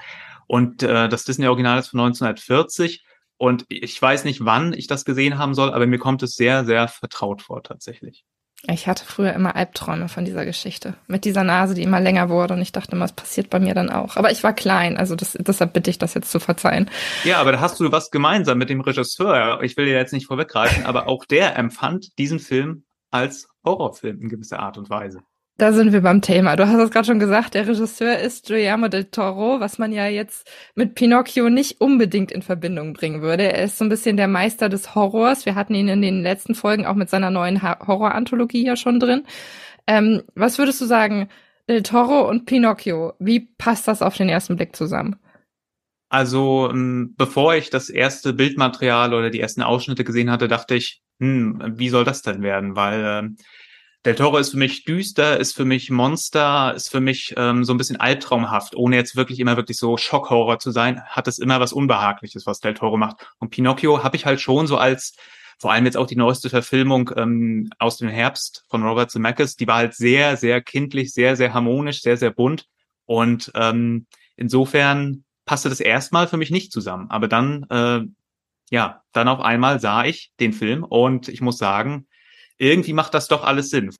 Und äh, das Disney-Original ist von 1940. Und ich weiß nicht, wann ich das gesehen haben soll, aber mir kommt es sehr, sehr vertraut vor tatsächlich. Ich hatte früher immer Albträume von dieser Geschichte. Mit dieser Nase, die immer länger wurde. Und ich dachte immer, es passiert bei mir dann auch. Aber ich war klein, also das, deshalb bitte ich das jetzt zu verzeihen. Ja, aber da hast du was gemeinsam mit dem Regisseur. Ich will dir jetzt nicht vorweggreifen, aber auch der empfand diesen Film als Horrorfilm in gewisser Art und Weise. Da sind wir beim Thema. Du hast es gerade schon gesagt, der Regisseur ist Guillermo del Toro, was man ja jetzt mit Pinocchio nicht unbedingt in Verbindung bringen würde. Er ist so ein bisschen der Meister des Horrors. Wir hatten ihn in den letzten Folgen auch mit seiner neuen Horror-Anthologie ja schon drin. Ähm, was würdest du sagen, del Toro und Pinocchio, wie passt das auf den ersten Blick zusammen? Also, ähm, bevor ich das erste Bildmaterial oder die ersten Ausschnitte gesehen hatte, dachte ich, hm, wie soll das denn werden? Weil äh, Del Toro ist für mich düster, ist für mich Monster, ist für mich ähm, so ein bisschen albtraumhaft, ohne jetzt wirklich immer wirklich so Schockhorror zu sein, hat es immer was Unbehagliches, was Del Toro macht. Und Pinocchio habe ich halt schon so als, vor allem jetzt auch die neueste Verfilmung ähm, aus dem Herbst von Robert Zemeckis, die war halt sehr, sehr kindlich, sehr, sehr harmonisch, sehr, sehr bunt. Und ähm, insofern passte das erstmal für mich nicht zusammen. Aber dann, äh, ja, dann auf einmal sah ich den Film und ich muss sagen, irgendwie macht das doch alles Sinn.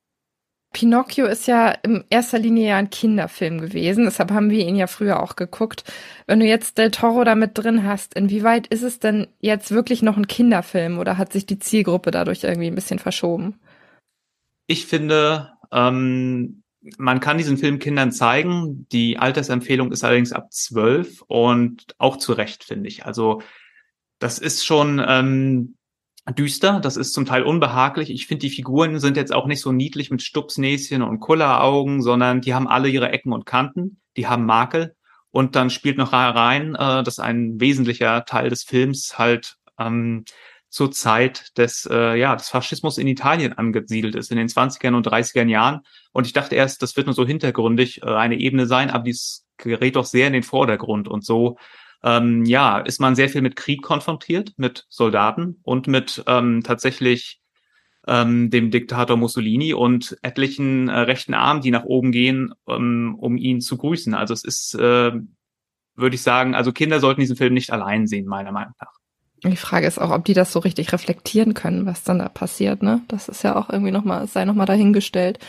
Pinocchio ist ja in erster Linie ja ein Kinderfilm gewesen, deshalb haben wir ihn ja früher auch geguckt. Wenn du jetzt Del Toro da mit drin hast, inwieweit ist es denn jetzt wirklich noch ein Kinderfilm oder hat sich die Zielgruppe dadurch irgendwie ein bisschen verschoben? Ich finde, ähm, man kann diesen Film Kindern zeigen. Die Altersempfehlung ist allerdings ab zwölf und auch zu Recht, finde ich. Also das ist schon ähm, düster, das ist zum Teil unbehaglich. Ich finde, die Figuren sind jetzt auch nicht so niedlich mit Stupsnäschen und Kulleraugen, sondern die haben alle ihre Ecken und Kanten, die haben Makel. Und dann spielt noch rein, äh, dass ein wesentlicher Teil des Films halt ähm, zur Zeit des, äh, ja, des Faschismus in Italien angesiedelt ist, in den 20er und 30er Jahren. Und ich dachte erst, das wird nur so hintergründig äh, eine Ebene sein, aber dies gerät doch sehr in den Vordergrund. Und so ähm, ja, ist man sehr viel mit Krieg konfrontiert, mit Soldaten und mit ähm, tatsächlich ähm, dem Diktator Mussolini und etlichen äh, rechten Armen, die nach oben gehen, ähm, um ihn zu grüßen. Also es ist, äh, würde ich sagen, also Kinder sollten diesen Film nicht allein sehen, meiner Meinung nach. Die Frage ist auch, ob die das so richtig reflektieren können, was dann da passiert, ne? Das ist ja auch irgendwie nochmal, sei nochmal dahingestellt.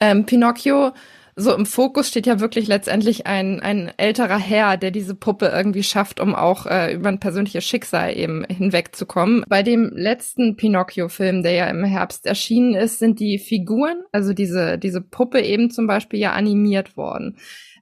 Ähm, Pinocchio so im Fokus steht ja wirklich letztendlich ein, ein älterer Herr, der diese Puppe irgendwie schafft, um auch äh, über ein persönliches Schicksal eben hinwegzukommen. Bei dem letzten Pinocchio-Film, der ja im Herbst erschienen ist, sind die Figuren, also diese, diese Puppe eben zum Beispiel ja animiert worden.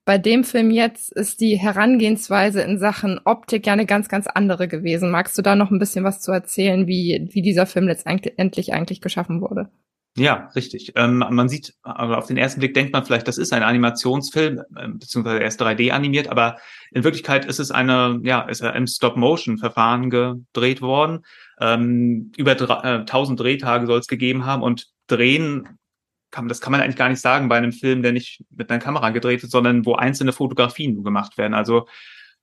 Bei dem Film jetzt ist die Herangehensweise in Sachen Optik ja eine ganz, ganz andere gewesen. Magst du da noch ein bisschen was zu erzählen, wie, wie dieser Film letztendlich eigentlich geschaffen wurde? Ja, richtig. Ähm, man sieht, also auf den ersten Blick denkt man vielleicht, das ist ein Animationsfilm, äh, beziehungsweise erst 3D animiert, aber in Wirklichkeit ist es eine, ja, ist er im Stop-Motion-Verfahren gedreht worden. Ähm, über äh, 1000 Drehtage soll es gegeben haben und drehen kann, das kann man eigentlich gar nicht sagen bei einem Film, der nicht mit einer Kamera gedreht wird, sondern wo einzelne Fotografien gemacht werden. Also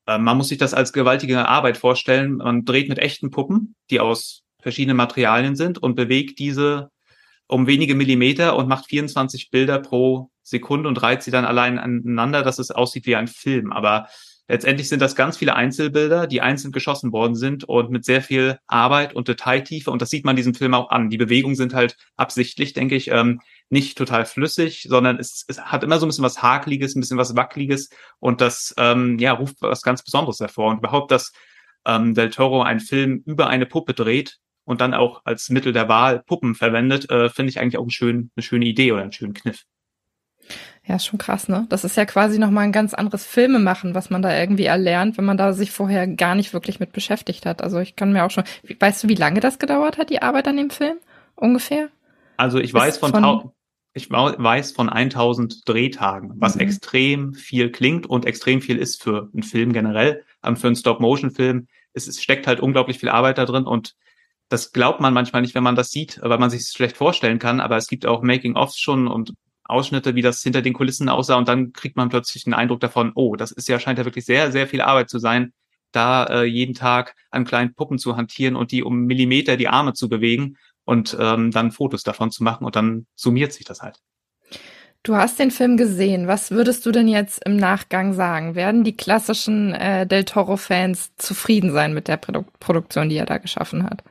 äh, man muss sich das als gewaltige Arbeit vorstellen. Man dreht mit echten Puppen, die aus verschiedenen Materialien sind und bewegt diese um wenige Millimeter und macht 24 Bilder pro Sekunde und reiht sie dann allein aneinander, dass es aussieht wie ein Film. Aber letztendlich sind das ganz viele Einzelbilder, die einzeln geschossen worden sind und mit sehr viel Arbeit und Detailtiefe. Und das sieht man diesem Film auch an. Die Bewegungen sind halt absichtlich, denke ich, ähm, nicht total flüssig, sondern es, es hat immer so ein bisschen was Hakeliges, ein bisschen was Wackeliges. Und das ähm, ja, ruft was ganz Besonderes hervor. Und überhaupt, dass ähm, Del Toro einen Film über eine Puppe dreht, und dann auch als Mittel der Wahl Puppen verwendet, äh, finde ich eigentlich auch einen schönen, eine schöne Idee oder einen schönen Kniff. Ja, ist schon krass, ne? Das ist ja quasi nochmal ein ganz anderes Filmemachen, was man da irgendwie erlernt, wenn man da sich vorher gar nicht wirklich mit beschäftigt hat. Also ich kann mir auch schon, weißt du, wie lange das gedauert hat, die Arbeit an dem Film? Ungefähr? Also ich weiß von, von ich weiß von 1000 Drehtagen, was mhm. extrem viel klingt und extrem viel ist für einen Film generell. Aber für einen Stop-Motion-Film, es, es steckt halt unglaublich viel Arbeit da drin und das glaubt man manchmal nicht, wenn man das sieht, weil man sich es schlecht vorstellen kann. Aber es gibt auch Making-ofs schon und Ausschnitte, wie das hinter den Kulissen aussah. Und dann kriegt man plötzlich den Eindruck davon, oh, das ist ja, scheint ja wirklich sehr, sehr viel Arbeit zu sein, da äh, jeden Tag an kleinen Puppen zu hantieren und die um Millimeter die Arme zu bewegen und ähm, dann Fotos davon zu machen. Und dann summiert sich das halt. Du hast den Film gesehen. Was würdest du denn jetzt im Nachgang sagen? Werden die klassischen äh, Del Toro-Fans zufrieden sein mit der Produ Produktion, die er da geschaffen hat?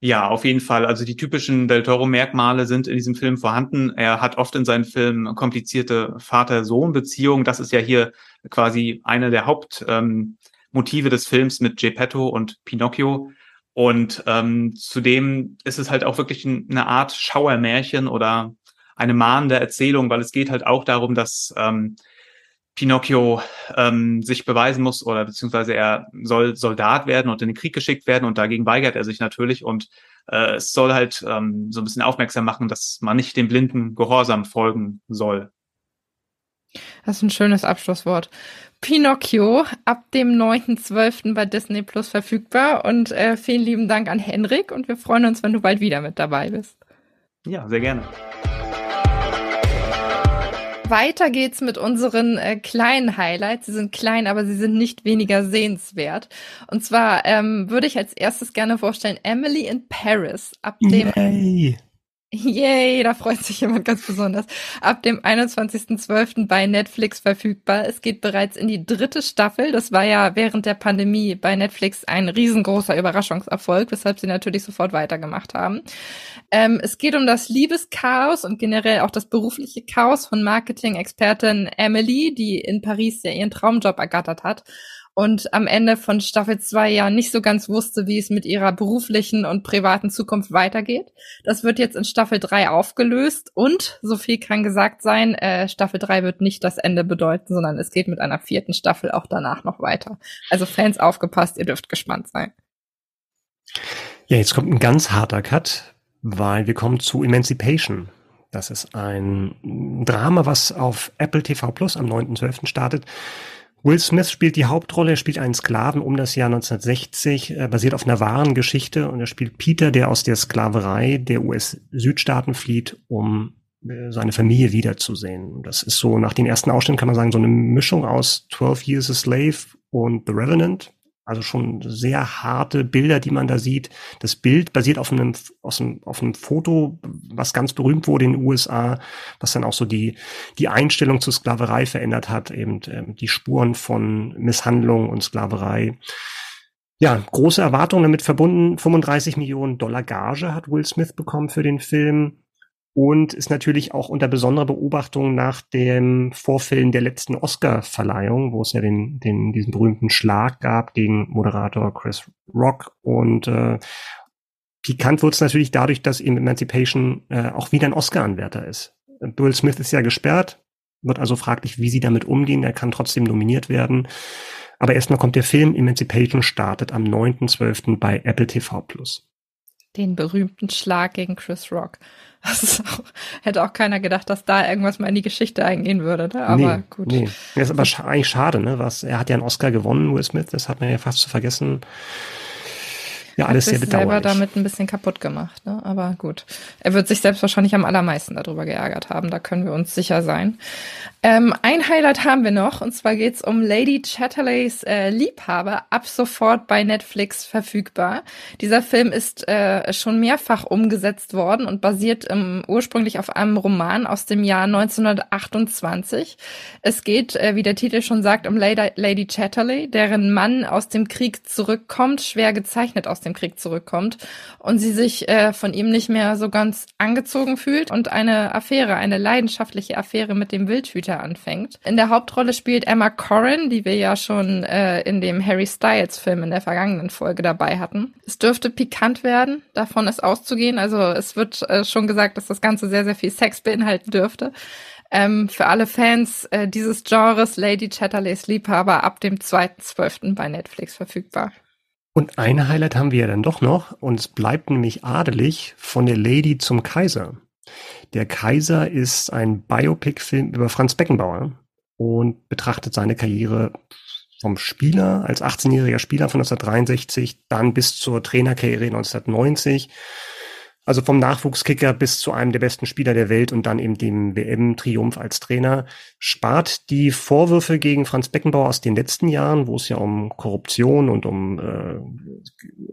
Ja, auf jeden Fall. Also die typischen Del Toro-Merkmale sind in diesem Film vorhanden. Er hat oft in seinen Filmen komplizierte Vater-Sohn-Beziehungen. Das ist ja hier quasi eine der Hauptmotive ähm, des Films mit Geppetto und Pinocchio. Und ähm, zudem ist es halt auch wirklich eine Art Schauermärchen oder eine mahnende Erzählung, weil es geht halt auch darum, dass ähm, Pinocchio ähm, sich beweisen muss oder beziehungsweise er soll Soldat werden und in den Krieg geschickt werden und dagegen weigert er sich natürlich und äh, es soll halt ähm, so ein bisschen aufmerksam machen, dass man nicht dem blinden Gehorsam folgen soll. Das ist ein schönes Abschlusswort. Pinocchio ab dem 9.12. bei Disney Plus verfügbar und äh, vielen lieben Dank an Henrik und wir freuen uns, wenn du bald wieder mit dabei bist. Ja, sehr gerne. Weiter geht's mit unseren äh, kleinen Highlights. Sie sind klein, aber sie sind nicht weniger sehenswert. Und zwar ähm, würde ich als erstes gerne vorstellen Emily in Paris ab dem Yay. Yay, da freut sich jemand ganz besonders. Ab dem 21.12. bei Netflix verfügbar. Es geht bereits in die dritte Staffel. Das war ja während der Pandemie bei Netflix ein riesengroßer Überraschungserfolg, weshalb sie natürlich sofort weitergemacht haben. Ähm, es geht um das Liebeschaos und generell auch das berufliche Chaos von Marketing-Expertin Emily, die in Paris ja ihren Traumjob ergattert hat und am Ende von Staffel 2 ja nicht so ganz wusste, wie es mit ihrer beruflichen und privaten Zukunft weitergeht. Das wird jetzt in Staffel 3 aufgelöst und, so viel kann gesagt sein, äh, Staffel 3 wird nicht das Ende bedeuten, sondern es geht mit einer vierten Staffel auch danach noch weiter. Also Fans aufgepasst, ihr dürft gespannt sein. Ja, jetzt kommt ein ganz harter Cut, weil wir kommen zu Emancipation. Das ist ein Drama, was auf Apple TV Plus am 9.12. startet. Will Smith spielt die Hauptrolle, er spielt einen Sklaven um das Jahr 1960, äh, basiert auf einer wahren Geschichte und er spielt Peter, der aus der Sklaverei der US-Südstaaten flieht, um äh, seine Familie wiederzusehen. Das ist so, nach den ersten Ausschnitten kann man sagen, so eine Mischung aus 12 Years a Slave und The Revenant. Also schon sehr harte Bilder, die man da sieht. Das Bild basiert auf einem, aus einem, auf einem Foto, was ganz berühmt wurde in den USA, was dann auch so die, die Einstellung zur Sklaverei verändert hat, eben ähm, die Spuren von Misshandlung und Sklaverei. Ja, große Erwartungen damit verbunden. 35 Millionen Dollar Gage hat Will Smith bekommen für den Film und ist natürlich auch unter besonderer Beobachtung nach den Vorfällen der letzten Oscar-Verleihung, wo es ja den, den, diesen berühmten Schlag gab gegen Moderator Chris Rock und äh, pikant wird es natürlich dadurch, dass eben Emancipation äh, auch wieder ein Oscar-Anwärter ist. Will Smith ist ja gesperrt, wird also fraglich, wie sie damit umgehen. Er kann trotzdem nominiert werden. Aber erstmal kommt der Film Emancipation startet am 9.12. bei Apple TV Plus. Den berühmten Schlag gegen Chris Rock. Das auch, hätte auch keiner gedacht, dass da irgendwas mal in die Geschichte eingehen würde, ne? Aber nee, gut. Nee. Das ist aber sch eigentlich schade, ne? Was, er hat ja einen Oscar gewonnen, Will Smith, das hat man ja fast zu vergessen. Ja, alles sehr bedauerlich. selber damit ein bisschen kaputt gemacht, ne? Aber gut. Er wird sich selbst wahrscheinlich am allermeisten darüber geärgert haben, da können wir uns sicher sein. Ähm, ein Highlight haben wir noch, und zwar geht's um Lady Chatterleys äh, Liebhaber, ab sofort bei Netflix verfügbar. Dieser Film ist äh, schon mehrfach umgesetzt worden und basiert ähm, ursprünglich auf einem Roman aus dem Jahr 1928. Es geht, äh, wie der Titel schon sagt, um Lady, Lady Chatterley, deren Mann aus dem Krieg zurückkommt, schwer gezeichnet aus dem Krieg zurückkommt und sie sich äh, von ihm nicht mehr so ganz angezogen fühlt und eine Affäre, eine leidenschaftliche Affäre mit dem Wildhüter anfängt. In der Hauptrolle spielt Emma Corrin, die wir ja schon äh, in dem Harry Styles Film in der vergangenen Folge dabei hatten. Es dürfte pikant werden, davon ist auszugehen. Also es wird äh, schon gesagt, dass das Ganze sehr, sehr viel Sex beinhalten dürfte. Ähm, für alle Fans äh, dieses Genres Lady Chatterleys Liebhaber ab dem 2.12. bei Netflix verfügbar. Und ein Highlight haben wir ja dann doch noch, und es bleibt nämlich adelig von der Lady zum Kaiser. Der Kaiser ist ein Biopic-Film über Franz Beckenbauer und betrachtet seine Karriere vom Spieler als 18-jähriger Spieler von 1963 dann bis zur Trainerkarriere 1990 also vom Nachwuchskicker bis zu einem der besten Spieler der Welt und dann eben dem WM-Triumph als Trainer, spart die Vorwürfe gegen Franz Beckenbauer aus den letzten Jahren, wo es ja um Korruption und um, äh,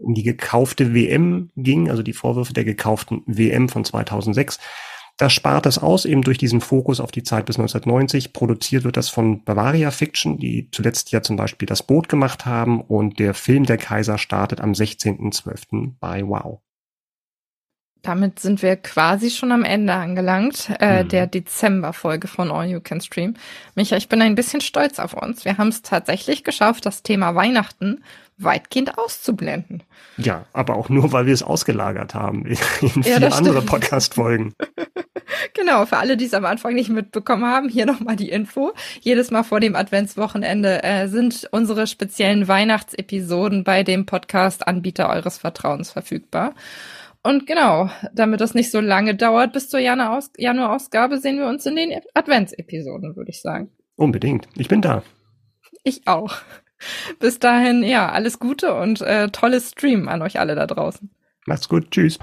um die gekaufte WM ging, also die Vorwürfe der gekauften WM von 2006. Da spart es aus, eben durch diesen Fokus auf die Zeit bis 1990. Produziert wird das von Bavaria Fiction, die zuletzt ja zum Beispiel das Boot gemacht haben. Und der Film Der Kaiser startet am 16.12. bei Wow. Damit sind wir quasi schon am Ende angelangt, äh, mhm. der Dezember-Folge von All You Can Stream. Micha, ich bin ein bisschen stolz auf uns. Wir haben es tatsächlich geschafft, das Thema Weihnachten weitgehend auszublenden. Ja, aber auch nur, weil wir es ausgelagert haben in vier ja, andere Podcast-Folgen. genau, für alle, die es am Anfang nicht mitbekommen haben, hier nochmal die Info. Jedes Mal vor dem Adventswochenende äh, sind unsere speziellen Weihnachtsepisoden bei dem Podcast-Anbieter eures Vertrauens verfügbar. Und genau, damit das nicht so lange dauert bis zur Januar-Ausgabe, sehen wir uns in den Adventsepisoden, würde ich sagen. Unbedingt. Ich bin da. Ich auch. Bis dahin, ja, alles Gute und äh, tolles Stream an euch alle da draußen. Macht's gut. Tschüss.